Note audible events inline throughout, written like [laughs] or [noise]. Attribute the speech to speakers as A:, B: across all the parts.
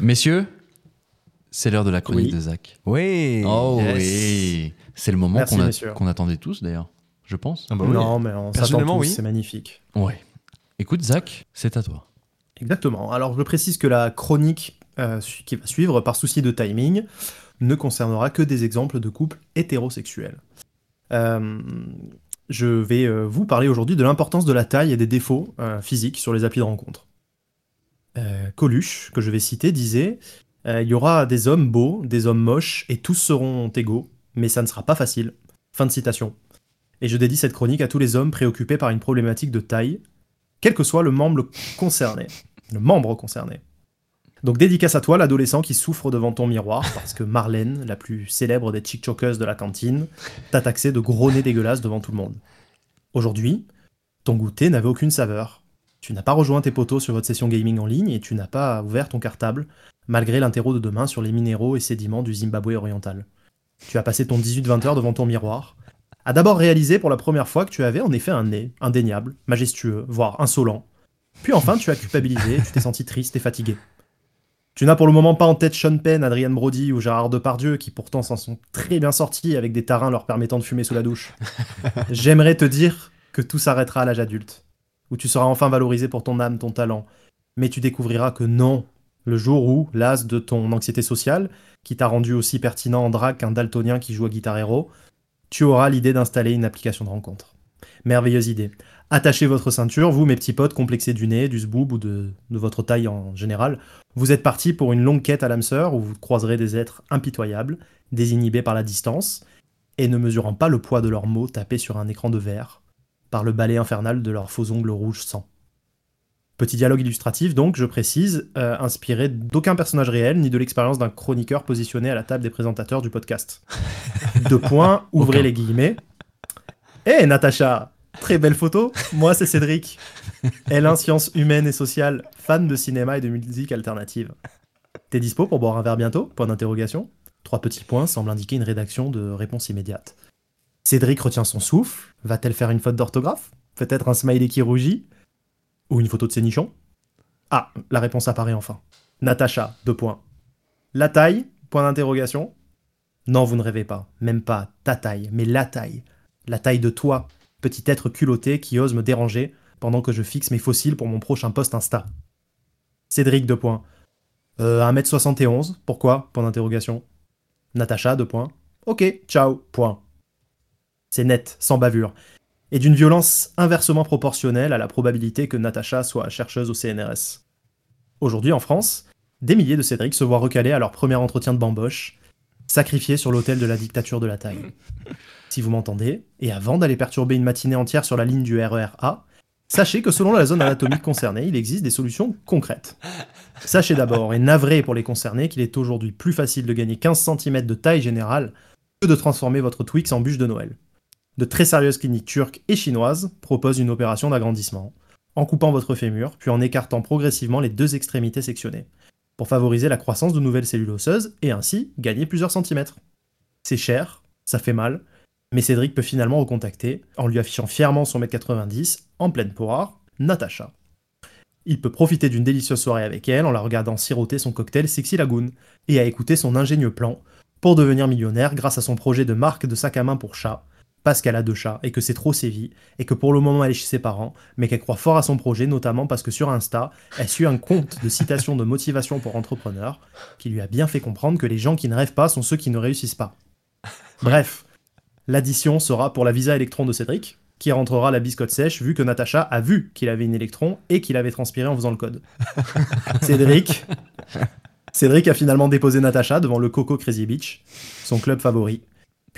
A: Messieurs, c'est l'heure de la chronique
B: Oui.
A: de Zach.
C: Oui.
A: Oh
B: Yes.
A: oui. C'est le moment qu'on attendait tous d'ailleurs, je pense.
C: Ah bah oui.
B: Non, mais on s'attend
C: Personnellement,
B: tous,
C: oui.
B: c'est magnifique.
A: Ouais. Écoute, Zach, c'est à toi.
B: Exactement. Alors, je précise que la chronique euh, qui va suivre, par souci de timing, ne concernera que des exemples de couples hétérosexuels. Euh, je vais euh, vous parler aujourd'hui de l'importance de la taille et des défauts euh, physiques sur les applis de rencontre. Euh, Coluche, que je vais citer, disait euh, Il y aura des hommes beaux, des hommes moches, et tous seront égaux, mais ça ne sera pas facile. Fin de citation. Et je dédie cette chronique à tous les hommes préoccupés par une problématique de taille, quel que soit le membre concerné. Le membre concerné. Donc dédicace à toi, l'adolescent qui souffre devant ton miroir, parce que Marlène, la plus célèbre des chick-chokeuses de la cantine, t'a taxé de gros nez dégueulasses devant tout le monde. Aujourd'hui, ton goûter n'avait aucune saveur. Tu n'as pas rejoint tes potos sur votre session gaming en ligne et tu n'as pas ouvert ton cartable, malgré l'interro de demain sur les minéraux et sédiments du Zimbabwe oriental. Tu as passé ton 18-20 heures devant ton miroir, a d'abord réalisé pour la première fois que tu avais en effet un nez indéniable, majestueux, voire insolent. Puis enfin, tu as culpabilisé, tu t'es senti triste et fatigué. Tu n'as pour le moment pas en tête Sean Penn, Adrian Brody ou Gérard Depardieu, qui pourtant s'en sont très bien sortis avec des tarins leur permettant de fumer sous la douche. J'aimerais te dire que tout s'arrêtera à l'âge adulte, où tu seras enfin valorisé pour ton âme, ton talent. Mais tu découvriras que non, le jour où, las de ton anxiété sociale, qui t'a rendu aussi pertinent en drague qu'un daltonien qui joue à Guitar Hero, tu auras l'idée d'installer une application de rencontre. Merveilleuse idée. Attachez votre ceinture, vous, mes petits potes complexés du nez, du zboob ou de, de votre taille en général. Vous êtes partis pour une longue quête à l'âme sœur où vous croiserez des êtres impitoyables, désinhibés par la distance, et ne mesurant pas le poids de leurs mots tapés sur un écran de verre, par le balai infernal de leurs faux ongles rouges sang. Petit dialogue illustratif, donc, je précise, euh, inspiré d'aucun personnage réel, ni de l'expérience d'un chroniqueur positionné à la table des présentateurs du podcast. [laughs] Deux points, ouvrez les guillemets. Hé, Natacha Très belle photo. Moi, c'est Cédric. L1 Sciences humaines et sociales, fan de cinéma et de musique alternative. T'es dispo pour boire un verre bientôt? Point d'interrogation. Trois petits points semblent indiquer une rédaction de réponse immédiate. Cédric retient son souffle. Va-t-elle faire une faute d'orthographe? Peut-être un smiley qui rougit? Ou une photo de ses nichons? Ah, la réponse apparaît enfin. Natacha, deux points. La taille? Point d'interrogation. Non, vous ne rêvez pas. Même pas ta taille, mais la taille. La taille de toi, petit être culotté qui ose me déranger pendant que je fixe mes fossiles pour mon prochain post Insta. Cédric, deux points. Euh, 1m71, pourquoi? Point d'interrogation. Natacha, deux points. Ok, ciao, point. C'est net, sans bavure. Et d'une violence inversement proportionnelle à la probabilité que Natacha soit chercheuse au CNRS. Aujourd'hui, en France, des milliers de Cédric se voient recalés à leur premier entretien de bamboche, sacrifiés sur l'autel de la dictature de la taille. [laughs] Si vous m'entendez, et avant d'aller perturber une matinée entière sur la ligne du RER A, sachez que selon la zone anatomique concernée, il existe des solutions concrètes. Sachez d'abord, et navré pour les concernés, qu'il est aujourd'hui plus facile de gagner 15 cm de taille générale que de transformer votre Twix en bûche de Noël. De très sérieuses cliniques turques et chinoises proposent une opération d'agrandissement, en coupant votre fémur, puis en écartant progressivement les deux extrémités sectionnées, pour favoriser la croissance de nouvelles cellules osseuses et ainsi gagner plusieurs centimètres. C'est cher, ça fait mal, mais Cédric peut finalement recontacter, en lui affichant fièrement son mètre 90, en pleine poire, Natacha. Il peut profiter d'une délicieuse soirée avec elle en la regardant siroter son cocktail Sexy Lagoon et à écouter son ingénieux plan pour devenir millionnaire grâce à son projet de marque de sac à main pour chat, parce qu'elle a deux chats et que c'est trop sévi et que pour le moment elle est chez ses parents, mais qu'elle croit fort à son projet, notamment parce que sur Insta, elle suit un compte de citation de motivation pour entrepreneurs qui lui a bien fait comprendre que les gens qui ne rêvent pas sont ceux qui ne réussissent pas. Bref, l'addition sera pour la Visa Electron de Cédric, qui rentrera la biscotte sèche vu que Natacha a vu qu'il avait une électron et qu'il avait transpiré en faisant le code. [laughs] Cédric. Cédric a finalement déposé Natacha devant le Coco Crazy Beach, son club favori.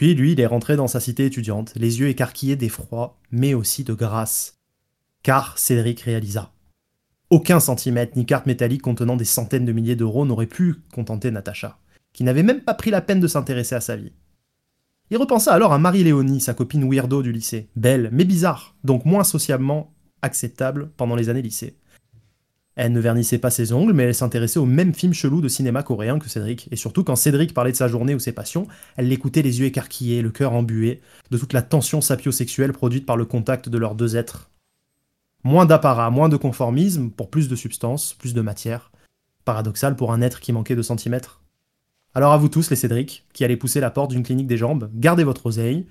B: Puis lui, il est rentré dans sa cité étudiante, les yeux écarquillés d'effroi, mais aussi de grâce. Car Cédric réalisa. Aucun centimètre ni carte métallique contenant des centaines de milliers d'euros n'aurait pu contenter Natacha, qui n'avait même pas pris la peine de s'intéresser à sa vie. Il repensa alors à Marie-Léonie, sa copine weirdo du lycée, belle mais bizarre, donc moins socialement acceptable pendant les années lycée. Elle ne vernissait pas ses ongles, mais elle s'intéressait aux mêmes films chelous de cinéma coréen que Cédric, et surtout quand Cédric parlait de sa journée ou ses passions, elle l'écoutait les yeux écarquillés, le cœur embué, de toute la tension sapiosexuelle produite par le contact de leurs deux êtres. Moins d'apparat, moins de conformisme, pour plus de substance, plus de matière. Paradoxal pour un être qui manquait de centimètres. Alors à vous tous, les Cédric, qui allez pousser la porte d'une clinique des jambes, gardez votre oseille,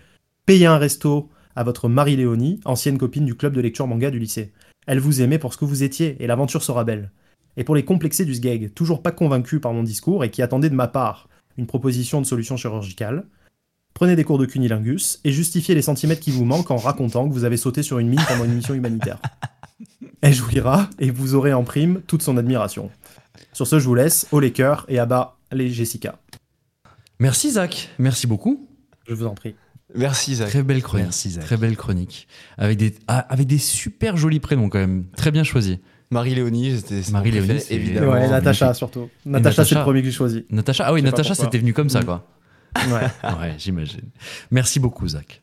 B: payez un resto à votre Marie-Léonie, ancienne copine du club de lecture manga du lycée. Elle vous aimait pour ce que vous étiez, et l'aventure sera belle. Et pour les complexés du SGEG, toujours pas convaincus par mon discours et qui attendaient de ma part une proposition de solution chirurgicale, prenez des cours de cunilingus et justifiez les centimètres qui vous manquent en racontant que vous avez sauté sur une mine pendant une mission humanitaire. [laughs] Elle jouira et vous aurez en prime toute son admiration. Sur ce, je vous laisse, haut les cœurs et à bas les Jessica.
A: Merci Zach, merci beaucoup.
B: Je vous en prie.
C: Merci Zach.
A: Très belle chronique.
C: Merci, Zach.
A: Très belle chronique. Avec des, ah, avec des super jolis prénoms quand même. Très bien choisi.
C: Marie-Léonie, c'était
A: Marie-Léonie,
C: évidemment.
B: ouais, Natacha surtout. Natacha, c'est le premier que j'ai choisi.
A: Natacha, ah oui, Natacha, c'était venu comme ça quoi.
B: Ouais.
A: Ouais, j'imagine. Merci beaucoup Zach.